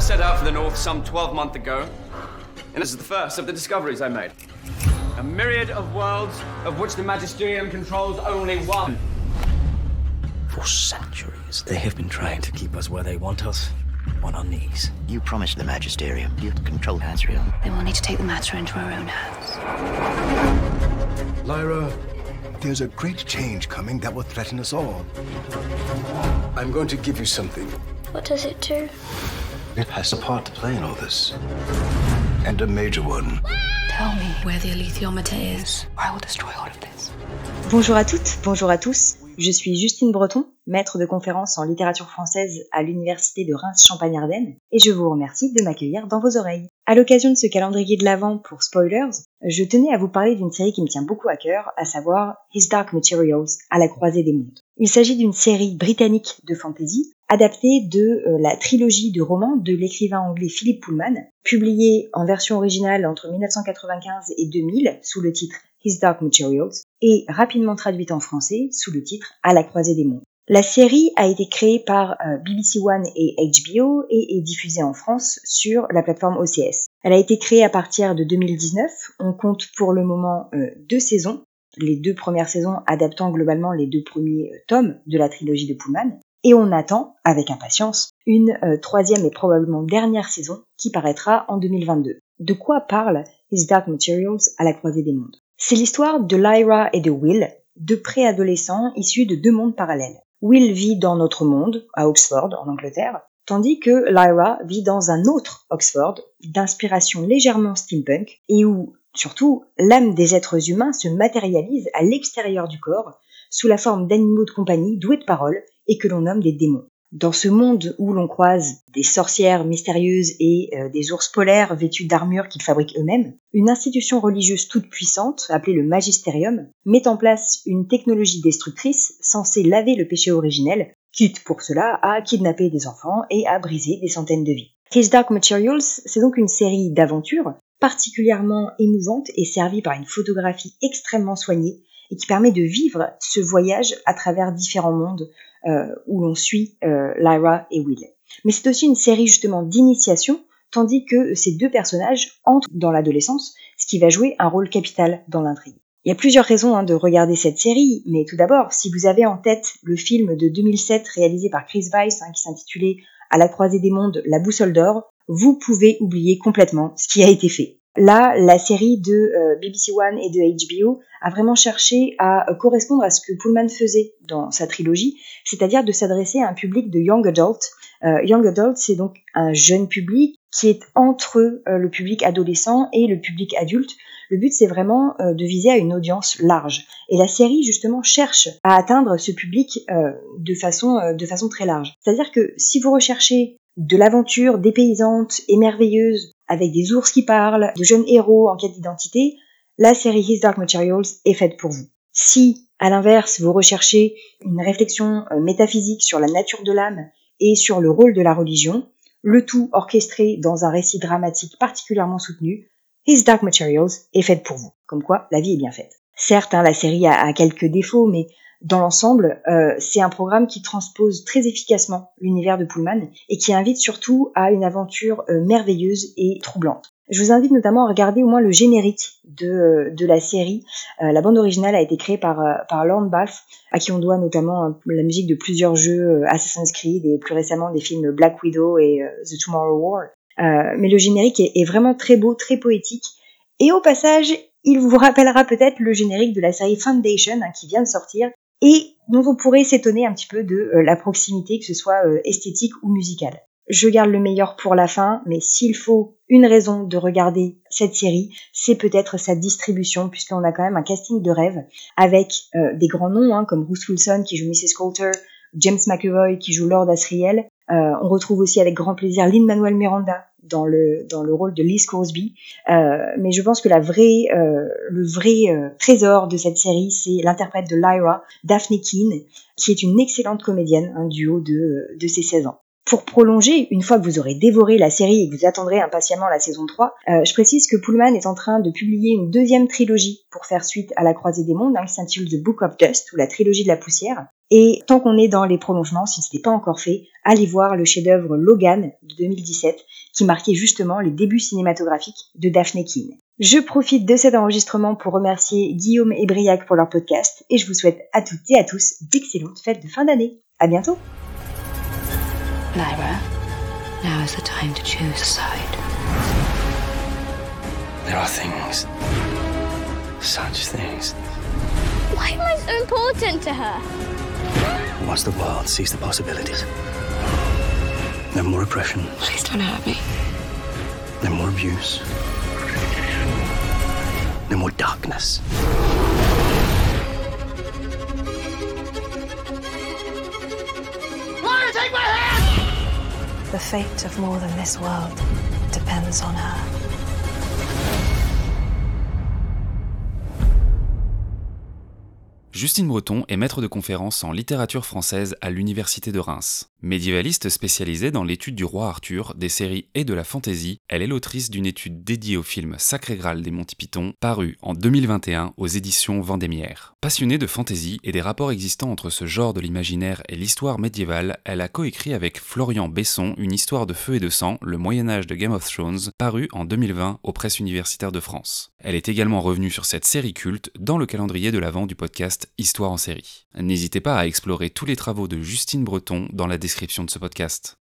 I set out for the north some 12 months ago, and this is the first of the discoveries I made. A myriad of worlds, of which the Magisterium controls only one. For centuries, they have been trying to keep us where they want us, on our knees. You promised the Magisterium you'd control Asriel. They will need to take the matter into our own hands. Lyra, there's a great change coming that will threaten us all. I'm going to give you something. What does it do? It has a part to play in all this. And a major one. Tell me where the alethiometer is, or I will destroy all of this. Bonjour à toutes, bonjour à tous. Je suis Justine Breton, maître de conférence en littérature française à l'Université de Reims-Champagne-Ardenne, et je vous remercie de m'accueillir dans vos oreilles. À l'occasion de ce calendrier de l'Avent pour spoilers, je tenais à vous parler d'une série qui me tient beaucoup à cœur, à savoir His Dark Materials, à la croisée des mondes. Il s'agit d'une série britannique de fantasy, adaptée de euh, la trilogie de romans de l'écrivain anglais Philip Pullman, publiée en version originale entre 1995 et 2000 sous le titre His Dark Materials, et rapidement traduite en français sous le titre À la croisée des mondes. La série a été créée par euh, BBC One et HBO et est diffusée en France sur la plateforme OCS. Elle a été créée à partir de 2019. On compte pour le moment euh, deux saisons, les deux premières saisons adaptant globalement les deux premiers euh, tomes de la trilogie de Pullman. Et on attend, avec impatience, une troisième et probablement dernière saison qui paraîtra en 2022. De quoi parle His Dark Materials à la croisée des mondes? C'est l'histoire de Lyra et de Will, deux préadolescents issus de deux mondes parallèles. Will vit dans notre monde, à Oxford, en Angleterre, tandis que Lyra vit dans un autre Oxford, d'inspiration légèrement steampunk, et où, surtout, l'âme des êtres humains se matérialise à l'extérieur du corps, sous la forme d'animaux de compagnie doués de parole et que l'on nomme des démons. Dans ce monde où l'on croise des sorcières mystérieuses et euh, des ours polaires vêtus d'armures qu'ils fabriquent eux-mêmes, une institution religieuse toute puissante, appelée le Magisterium, met en place une technologie destructrice censée laver le péché originel, quitte pour cela à kidnapper des enfants et à briser des centaines de vies. His Dark Materials, c'est donc une série d'aventures particulièrement émouvante et servie par une photographie extrêmement soignée et qui permet de vivre ce voyage à travers différents mondes où l'on suit euh, Lyra et Will. Mais c'est aussi une série justement d'initiation, tandis que ces deux personnages entrent dans l'adolescence, ce qui va jouer un rôle capital dans l'intrigue. Il y a plusieurs raisons hein, de regarder cette série, mais tout d'abord, si vous avez en tête le film de 2007 réalisé par Chris Weiss hein, qui s'intitulait À la croisée des mondes, La boussole d'or, vous pouvez oublier complètement ce qui a été fait. Là, la série de euh, BBC One et de HBO a vraiment cherché à euh, correspondre à ce que Pullman faisait dans sa trilogie, c'est-à-dire de s'adresser à un public de young adult. Euh, young adult, c'est donc un jeune public qui est entre le public adolescent et le public adulte. Le but, c'est vraiment de viser à une audience large. Et la série, justement, cherche à atteindre ce public de, façon, de façon très large. C'est-à-dire que si vous recherchez de l'aventure dépaysante et merveilleuse avec des ours qui parlent, de jeunes héros en quête d'identité, la série His Dark Materials est faite pour vous. Si, à l'inverse, vous recherchez une réflexion euh, métaphysique sur la nature de l'âme et sur le rôle de la religion, le tout orchestré dans un récit dramatique particulièrement soutenu, His Dark Materials est faite pour vous. Comme quoi, la vie est bien faite. Certes, hein, la série a, quelques défauts, mais dans l'ensemble, euh, c'est un programme qui transpose très efficacement l'univers de Pullman et qui invite surtout à une aventure euh, merveilleuse et troublante. Je vous invite notamment à regarder au moins le générique de, euh, de la série. la bande originale a été créée par, par Lorne Balfe, à qui on doit notamment la musique de plusieurs jeux Assassin's Creed et plus récemment des films Black Widow et The Tomorrow War. mais le générique est, est vraiment très beau, très poétique. Et au passage, il vous rappellera peut-être le générique de la série Foundation hein, qui vient de sortir et dont vous pourrez s'étonner un petit peu de euh, la proximité, que ce soit euh, esthétique ou musicale. Je garde le meilleur pour la fin, mais s'il faut une raison de regarder cette série, c'est peut-être sa distribution, puisqu'on a quand même un casting de rêve avec euh, des grands noms hein, comme Bruce Wilson qui joue Mrs. Coulter, James McAvoy qui joue Lord Asriel. On retrouve aussi avec grand plaisir Lynn Manuel Miranda dans le dans le rôle de Liz Crosby. Euh, mais je pense que la vraie euh, le vrai euh, trésor de cette série, c'est l'interprète de Lyra, Daphne Keane, qui est une excellente comédienne un duo de de ses 16 ans. Pour prolonger, une fois que vous aurez dévoré la série et que vous attendrez impatiemment la saison 3, je précise que Pullman est en train de publier une deuxième trilogie pour faire suite à La Croisée des Mondes, hein, qui s'intitule The Book of Dust, ou la trilogie de la poussière. Et tant qu'on est dans les prolongements, si ce n'est pas encore fait, allez voir le chef-d'œuvre Logan de 2017 qui marquait justement les débuts cinématographiques de Daphne Keane. Je profite de cet enregistrement pour remercier Guillaume et Briac pour leur podcast et je vous souhaite à toutes et à tous d'excellentes fêtes de fin d'année. À bientôt! Lyra, now is the time to choose a side. There are things. Such things. Why am I so important to her? Once the world sees the possibilities, then more oppression, Please don't hurt me. then more abuse, then more darkness. The fate of more than this world depends on her. Justine Breton est maître de conférences en littérature française à l'Université de Reims. Médiévaliste spécialisée dans l'étude du roi Arthur, des séries et de la fantaisie, elle est l'autrice d'une étude dédiée au film Sacré Graal des Monty Python, paru en 2021 aux éditions Vendémiaire. Passionnée de fantaisie et des rapports existants entre ce genre de l'imaginaire et l'histoire médiévale, elle a coécrit avec Florian Besson une histoire de feu et de sang, le Moyen-Âge de Game of Thrones, paru en 2020 aux presses universitaires de France. Elle est également revenue sur cette série culte dans le calendrier de l'avant du podcast Histoire en série. N'hésitez pas à explorer tous les travaux de Justine Breton dans la description de ce podcast.